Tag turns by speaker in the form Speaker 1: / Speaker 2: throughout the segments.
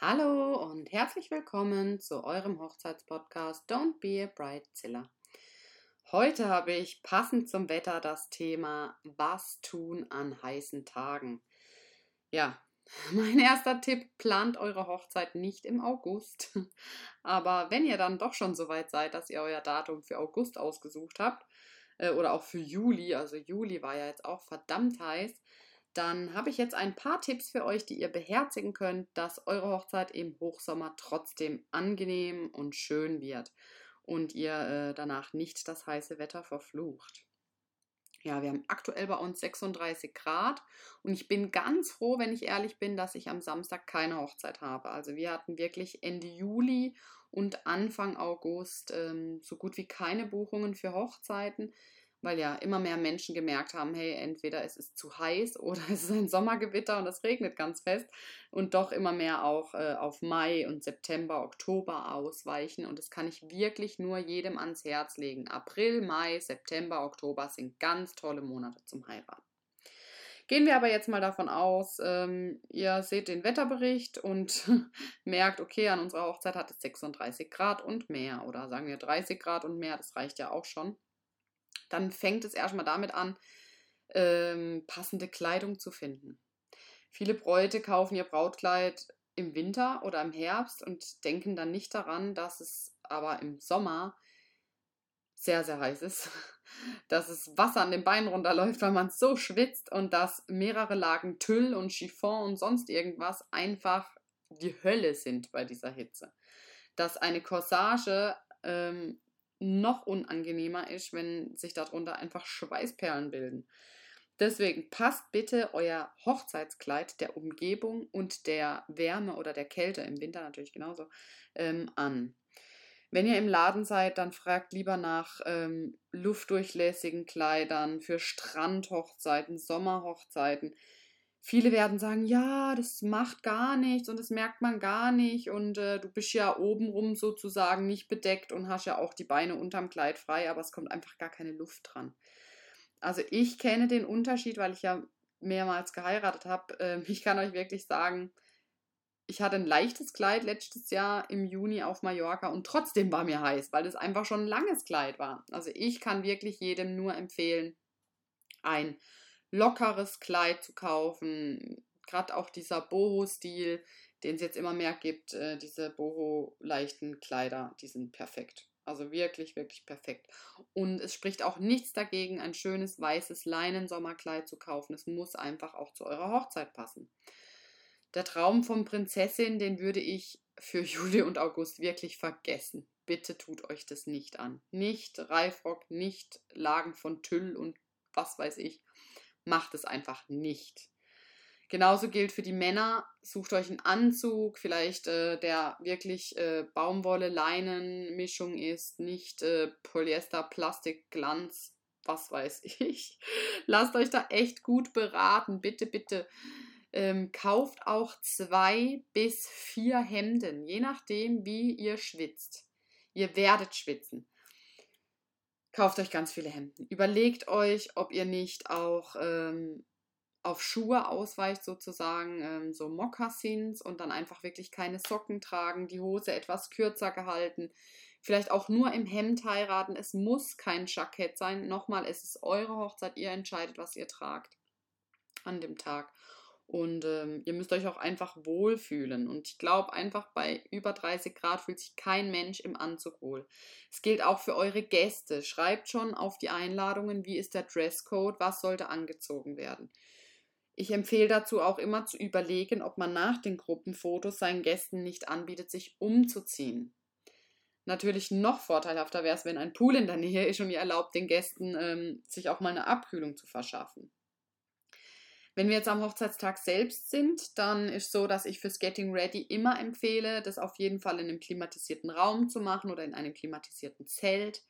Speaker 1: Hallo und herzlich willkommen zu eurem Hochzeitspodcast Don't Be a Bridezilla. Heute habe ich passend zum Wetter das Thema Was tun an heißen Tagen. Ja, mein erster Tipp, plant eure Hochzeit nicht im August. Aber wenn ihr dann doch schon so weit seid, dass ihr euer Datum für August ausgesucht habt, äh, oder auch für Juli, also Juli war ja jetzt auch verdammt heiß, dann habe ich jetzt ein paar Tipps für euch, die ihr beherzigen könnt, dass eure Hochzeit im Hochsommer trotzdem angenehm und schön wird und ihr äh, danach nicht das heiße Wetter verflucht. Ja, wir haben aktuell bei uns 36 Grad und ich bin ganz froh, wenn ich ehrlich bin, dass ich am Samstag keine Hochzeit habe. Also wir hatten wirklich Ende Juli und Anfang August ähm, so gut wie keine Buchungen für Hochzeiten weil ja immer mehr Menschen gemerkt haben, hey, entweder es ist zu heiß oder es ist ein Sommergewitter und es regnet ganz fest und doch immer mehr auch äh, auf Mai und September, Oktober ausweichen und das kann ich wirklich nur jedem ans Herz legen. April, Mai, September, Oktober sind ganz tolle Monate zum Heiraten. Gehen wir aber jetzt mal davon aus, ähm, ihr seht den Wetterbericht und merkt, okay, an unserer Hochzeit hat es 36 Grad und mehr oder sagen wir 30 Grad und mehr, das reicht ja auch schon dann fängt es erstmal damit an, ähm, passende Kleidung zu finden. Viele Bräute kaufen ihr Brautkleid im Winter oder im Herbst und denken dann nicht daran, dass es aber im Sommer sehr, sehr heiß ist, dass es Wasser an den Beinen runterläuft, weil man so schwitzt und dass mehrere Lagen Tüll und Chiffon und sonst irgendwas einfach die Hölle sind bei dieser Hitze. Dass eine Corsage ähm, noch unangenehmer ist, wenn sich darunter einfach Schweißperlen bilden. Deswegen passt bitte euer Hochzeitskleid der Umgebung und der Wärme oder der Kälte, im Winter natürlich genauso, ähm, an. Wenn ihr im Laden seid, dann fragt lieber nach ähm, luftdurchlässigen Kleidern für Strandhochzeiten, Sommerhochzeiten viele werden sagen, ja, das macht gar nichts und das merkt man gar nicht und äh, du bist ja obenrum sozusagen nicht bedeckt und hast ja auch die Beine unterm Kleid frei, aber es kommt einfach gar keine Luft dran. Also ich kenne den Unterschied, weil ich ja mehrmals geheiratet habe. Äh, ich kann euch wirklich sagen, ich hatte ein leichtes Kleid letztes Jahr im Juni auf Mallorca und trotzdem war mir heiß, weil es einfach schon ein langes Kleid war. Also ich kann wirklich jedem nur empfehlen, ein lockeres Kleid zu kaufen. Gerade auch dieser Boho-Stil, den es jetzt immer mehr gibt, äh, diese Boho-leichten Kleider, die sind perfekt. Also wirklich, wirklich perfekt. Und es spricht auch nichts dagegen, ein schönes weißes Leinen-Sommerkleid zu kaufen. Es muss einfach auch zu eurer Hochzeit passen. Der Traum von Prinzessin, den würde ich für Juli und August wirklich vergessen. Bitte tut euch das nicht an. Nicht Reifrock, nicht Lagen von Tüll und was weiß ich macht es einfach nicht. Genauso gilt für die Männer, sucht euch einen Anzug, vielleicht äh, der wirklich äh, Baumwolle-Leinen-Mischung ist, nicht äh, Polyester, Plastik, Glanz, was weiß ich. Lasst euch da echt gut beraten, bitte, bitte. Ähm, kauft auch zwei bis vier Hemden, je nachdem, wie ihr schwitzt. Ihr werdet schwitzen. Kauft euch ganz viele Hemden. Überlegt euch, ob ihr nicht auch ähm, auf Schuhe ausweicht, sozusagen, ähm, so Mokassins und dann einfach wirklich keine Socken tragen, die Hose etwas kürzer gehalten. Vielleicht auch nur im Hemd heiraten. Es muss kein Jackett sein. Nochmal, es ist eure Hochzeit. Ihr entscheidet, was ihr tragt an dem Tag. Und ähm, ihr müsst euch auch einfach wohlfühlen. Und ich glaube, einfach bei über 30 Grad fühlt sich kein Mensch im Anzug wohl. Es gilt auch für eure Gäste. Schreibt schon auf die Einladungen, wie ist der Dresscode, was sollte angezogen werden. Ich empfehle dazu auch immer zu überlegen, ob man nach den Gruppenfotos seinen Gästen nicht anbietet, sich umzuziehen. Natürlich noch vorteilhafter wäre es, wenn ein Pool in der Nähe ist und ihr erlaubt den Gästen, ähm, sich auch mal eine Abkühlung zu verschaffen. Wenn wir jetzt am Hochzeitstag selbst sind, dann ist so, dass ich fürs Getting Ready immer empfehle, das auf jeden Fall in einem klimatisierten Raum zu machen oder in einem klimatisierten Zelt.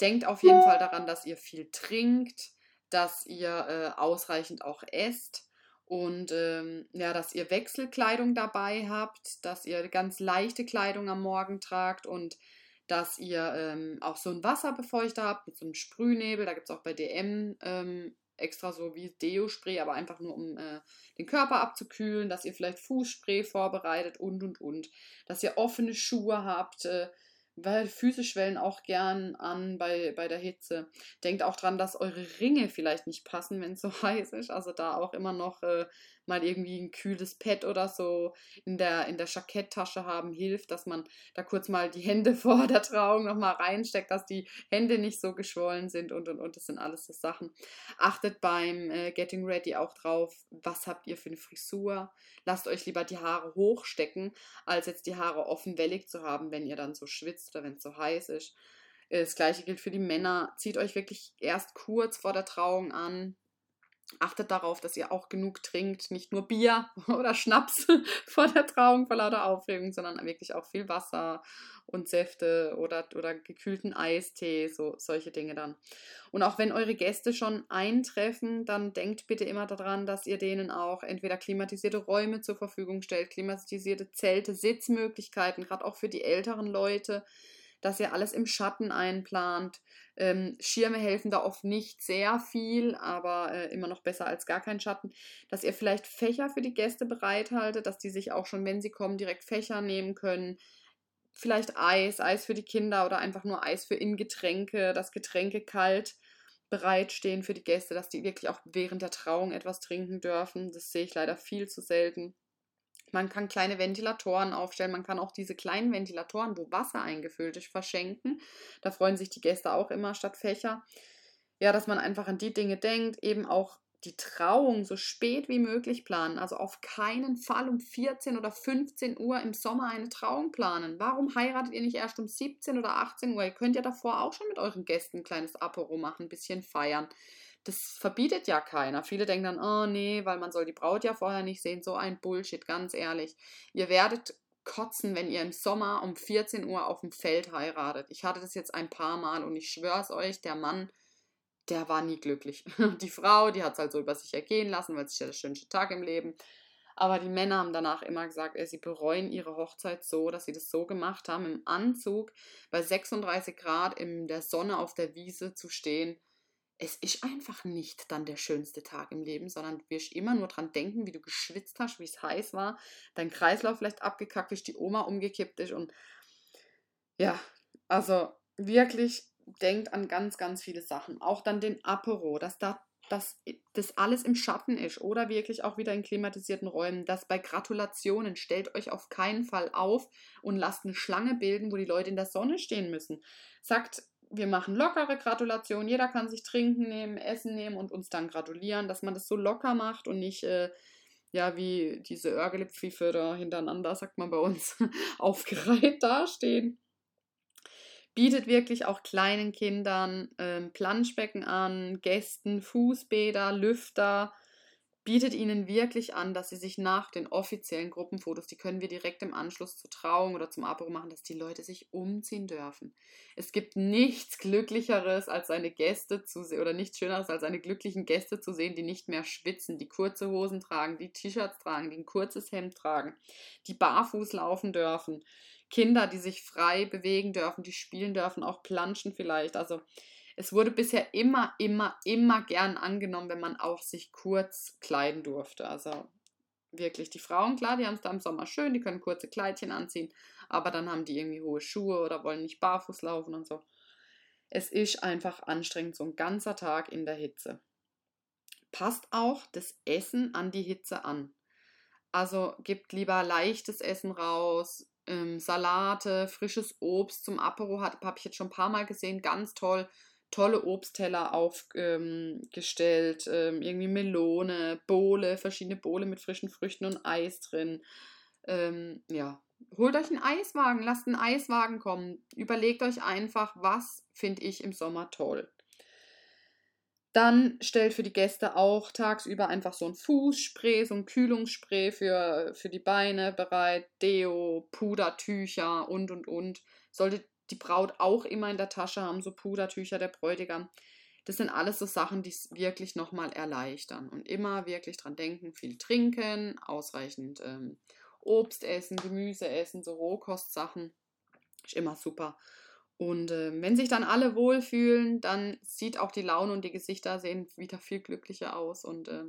Speaker 1: Denkt auf jeden Fall daran, dass ihr viel trinkt, dass ihr äh, ausreichend auch esst und ähm, ja, dass ihr Wechselkleidung dabei habt, dass ihr ganz leichte Kleidung am Morgen tragt und dass ihr ähm, auch so einen Wasserbefeuchter habt mit so einem Sprühnebel. Da gibt es auch bei DM ähm, extra so wie Deo-Spray, aber einfach nur um äh, den Körper abzukühlen, dass ihr vielleicht Fußspray vorbereitet und und und. Dass ihr offene Schuhe habt, äh, weil Füße schwellen auch gern an bei, bei der Hitze. Denkt auch dran, dass eure Ringe vielleicht nicht passen, wenn es so heiß ist. Also da auch immer noch äh, mal irgendwie ein kühles Pad oder so in der, in der Jacketttasche haben, hilft, dass man da kurz mal die Hände vor der Trauung nochmal reinsteckt, dass die Hände nicht so geschwollen sind und und und. Das sind alles so Sachen. Achtet beim äh, Getting Ready auch drauf, was habt ihr für eine Frisur. Lasst euch lieber die Haare hochstecken, als jetzt die Haare offen wellig zu haben, wenn ihr dann so schwitzt oder wenn es so heiß ist. Das gleiche gilt für die Männer. Zieht euch wirklich erst kurz vor der Trauung an, Achtet darauf, dass ihr auch genug trinkt, nicht nur Bier oder Schnaps vor der Trauung vor lauter Aufregung, sondern wirklich auch viel Wasser und Säfte oder, oder gekühlten Eistee, so solche Dinge dann. Und auch wenn eure Gäste schon eintreffen, dann denkt bitte immer daran, dass ihr denen auch entweder klimatisierte Räume zur Verfügung stellt, klimatisierte Zelte, Sitzmöglichkeiten, gerade auch für die älteren Leute dass ihr alles im Schatten einplant. Ähm, Schirme helfen da oft nicht sehr viel, aber äh, immer noch besser als gar kein Schatten. Dass ihr vielleicht Fächer für die Gäste bereithaltet, dass die sich auch schon, wenn sie kommen, direkt Fächer nehmen können. Vielleicht Eis, Eis für die Kinder oder einfach nur Eis für Ingetränke, dass Getränke kalt bereitstehen für die Gäste, dass die wirklich auch während der Trauung etwas trinken dürfen. Das sehe ich leider viel zu selten. Man kann kleine Ventilatoren aufstellen. Man kann auch diese kleinen Ventilatoren, wo Wasser eingefüllt ist, verschenken. Da freuen sich die Gäste auch immer statt Fächer. Ja, dass man einfach an die Dinge denkt, eben auch die Trauung so spät wie möglich planen. Also auf keinen Fall um 14 oder 15 Uhr im Sommer eine Trauung planen. Warum heiratet ihr nicht erst um 17 oder 18 Uhr? Ihr könnt ja davor auch schon mit euren Gästen ein kleines Apero machen, ein bisschen feiern das verbietet ja keiner. Viele denken dann, oh nee, weil man soll die Braut ja vorher nicht sehen. So ein Bullshit, ganz ehrlich. Ihr werdet kotzen, wenn ihr im Sommer um 14 Uhr auf dem Feld heiratet. Ich hatte das jetzt ein paar Mal und ich schwör's euch, der Mann, der war nie glücklich. Die Frau, die hat es halt so über sich ergehen lassen, weil es ist ja der schönste Tag im Leben. Aber die Männer haben danach immer gesagt, ey, sie bereuen ihre Hochzeit so, dass sie das so gemacht haben, im Anzug bei 36 Grad in der Sonne auf der Wiese zu stehen es ist einfach nicht dann der schönste Tag im Leben, sondern du wirst immer nur dran denken, wie du geschwitzt hast, wie es heiß war, dein Kreislauf vielleicht abgekackt ist, die Oma umgekippt ist und ja, also wirklich denkt an ganz, ganz viele Sachen. Auch dann den Apero, dass da dass das alles im Schatten ist oder wirklich auch wieder in klimatisierten Räumen, dass bei Gratulationen stellt euch auf keinen Fall auf und lasst eine Schlange bilden, wo die Leute in der Sonne stehen müssen. Sagt wir machen lockere Gratulationen. Jeder kann sich trinken nehmen, Essen nehmen und uns dann gratulieren, dass man das so locker macht und nicht, äh, ja, wie diese Örgelipfiefe da hintereinander, sagt man bei uns, aufgereiht dastehen. Bietet wirklich auch kleinen Kindern ähm, Planschbecken an, Gästen, Fußbäder, Lüfter, bietet ihnen wirklich an, dass sie sich nach den offiziellen Gruppenfotos, die können wir direkt im Anschluss zur Trauung oder zum Abo machen, dass die Leute sich umziehen dürfen. Es gibt nichts Glücklicheres, als seine Gäste zu sehen, oder nichts Schöneres, als seine glücklichen Gäste zu sehen, die nicht mehr schwitzen, die kurze Hosen tragen, die T-Shirts tragen, die ein kurzes Hemd tragen, die barfuß laufen dürfen. Kinder, die sich frei bewegen dürfen, die spielen dürfen, auch planschen vielleicht. Also es wurde bisher immer, immer, immer gern angenommen, wenn man auch sich kurz kleiden durfte. Also wirklich die Frauen, klar, die haben es da im Sommer schön, die können kurze Kleidchen anziehen, aber dann haben die irgendwie hohe Schuhe oder wollen nicht barfuß laufen und so. Es ist einfach anstrengend, so ein ganzer Tag in der Hitze. Passt auch das Essen an die Hitze an. Also gibt lieber leichtes Essen raus, ähm, Salate, frisches Obst zum Apero habe ich jetzt schon ein paar Mal gesehen, ganz toll tolle Obstteller aufgestellt, ähm, ähm, irgendwie Melone, Bohle, verschiedene Bohle mit frischen Früchten und Eis drin. Ähm, ja, holt euch einen Eiswagen, lasst einen Eiswagen kommen. Überlegt euch einfach, was finde ich im Sommer toll. Dann stellt für die Gäste auch tagsüber einfach so ein Fußspray, so ein Kühlungsspray für, für die Beine bereit, Deo, Pudertücher und und und. Solltet die Braut auch immer in der Tasche haben, so Pudertücher, der Bräutigam. Das sind alles so Sachen, die es wirklich nochmal erleichtern. Und immer wirklich dran denken, viel trinken, ausreichend ähm, Obst essen, Gemüse essen, so Rohkostsachen. Ist immer super. Und äh, wenn sich dann alle wohlfühlen, dann sieht auch die Laune und die Gesichter sehen wieder viel glücklicher aus. Und äh,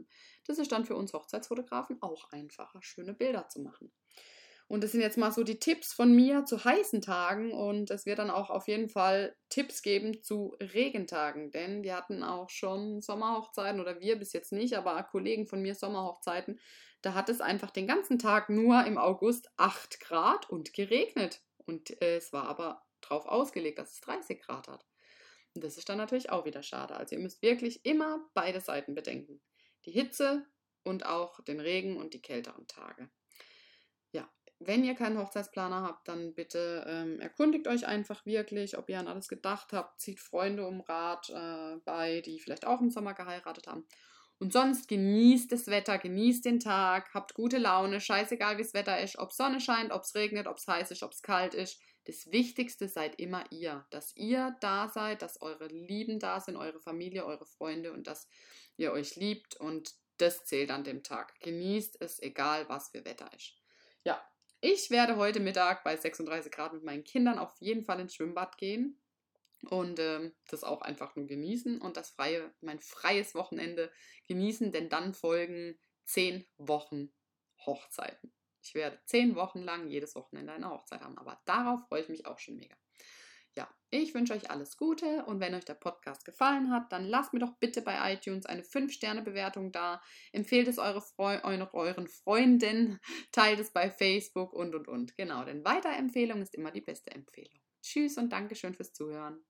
Speaker 1: das ist dann für uns Hochzeitsfotografen auch einfacher, schöne Bilder zu machen. Und das sind jetzt mal so die Tipps von mir zu heißen Tagen und es wird dann auch auf jeden Fall Tipps geben zu Regentagen, denn wir hatten auch schon Sommerhochzeiten oder wir bis jetzt nicht, aber Kollegen von mir Sommerhochzeiten, da hat es einfach den ganzen Tag nur im August 8 Grad und geregnet und es war aber darauf ausgelegt, dass es 30 Grad hat. Und das ist dann natürlich auch wieder schade. Also ihr müsst wirklich immer beide Seiten bedenken. Die Hitze und auch den Regen und die kälteren Tage. Wenn ihr keinen Hochzeitsplaner habt, dann bitte ähm, erkundigt euch einfach wirklich, ob ihr an alles gedacht habt, zieht Freunde um Rat äh, bei, die vielleicht auch im Sommer geheiratet haben. Und sonst genießt das Wetter, genießt den Tag, habt gute Laune, scheißegal wie das Wetter ist, ob Sonne scheint, ob es regnet, ob es heiß ist, ob es kalt ist. Das Wichtigste seid immer ihr, dass ihr da seid, dass eure Lieben da sind, eure Familie, eure Freunde und dass ihr euch liebt und das zählt an dem Tag. Genießt es, egal was für Wetter ist. Ja, ich werde heute Mittag bei 36 Grad mit meinen Kindern auf jeden Fall ins Schwimmbad gehen und ähm, das auch einfach nur genießen und das freie, mein freies Wochenende genießen, denn dann folgen zehn Wochen Hochzeiten. Ich werde zehn Wochen lang jedes Wochenende eine Hochzeit haben, aber darauf freue ich mich auch schon mega. Ich wünsche euch alles Gute und wenn euch der Podcast gefallen hat, dann lasst mir doch bitte bei iTunes eine 5-Sterne-Bewertung da. Empfehlt es eure Freu euren Freunden, teilt es bei Facebook und und und. Genau, denn Weiterempfehlung ist immer die beste Empfehlung. Tschüss und Dankeschön fürs Zuhören.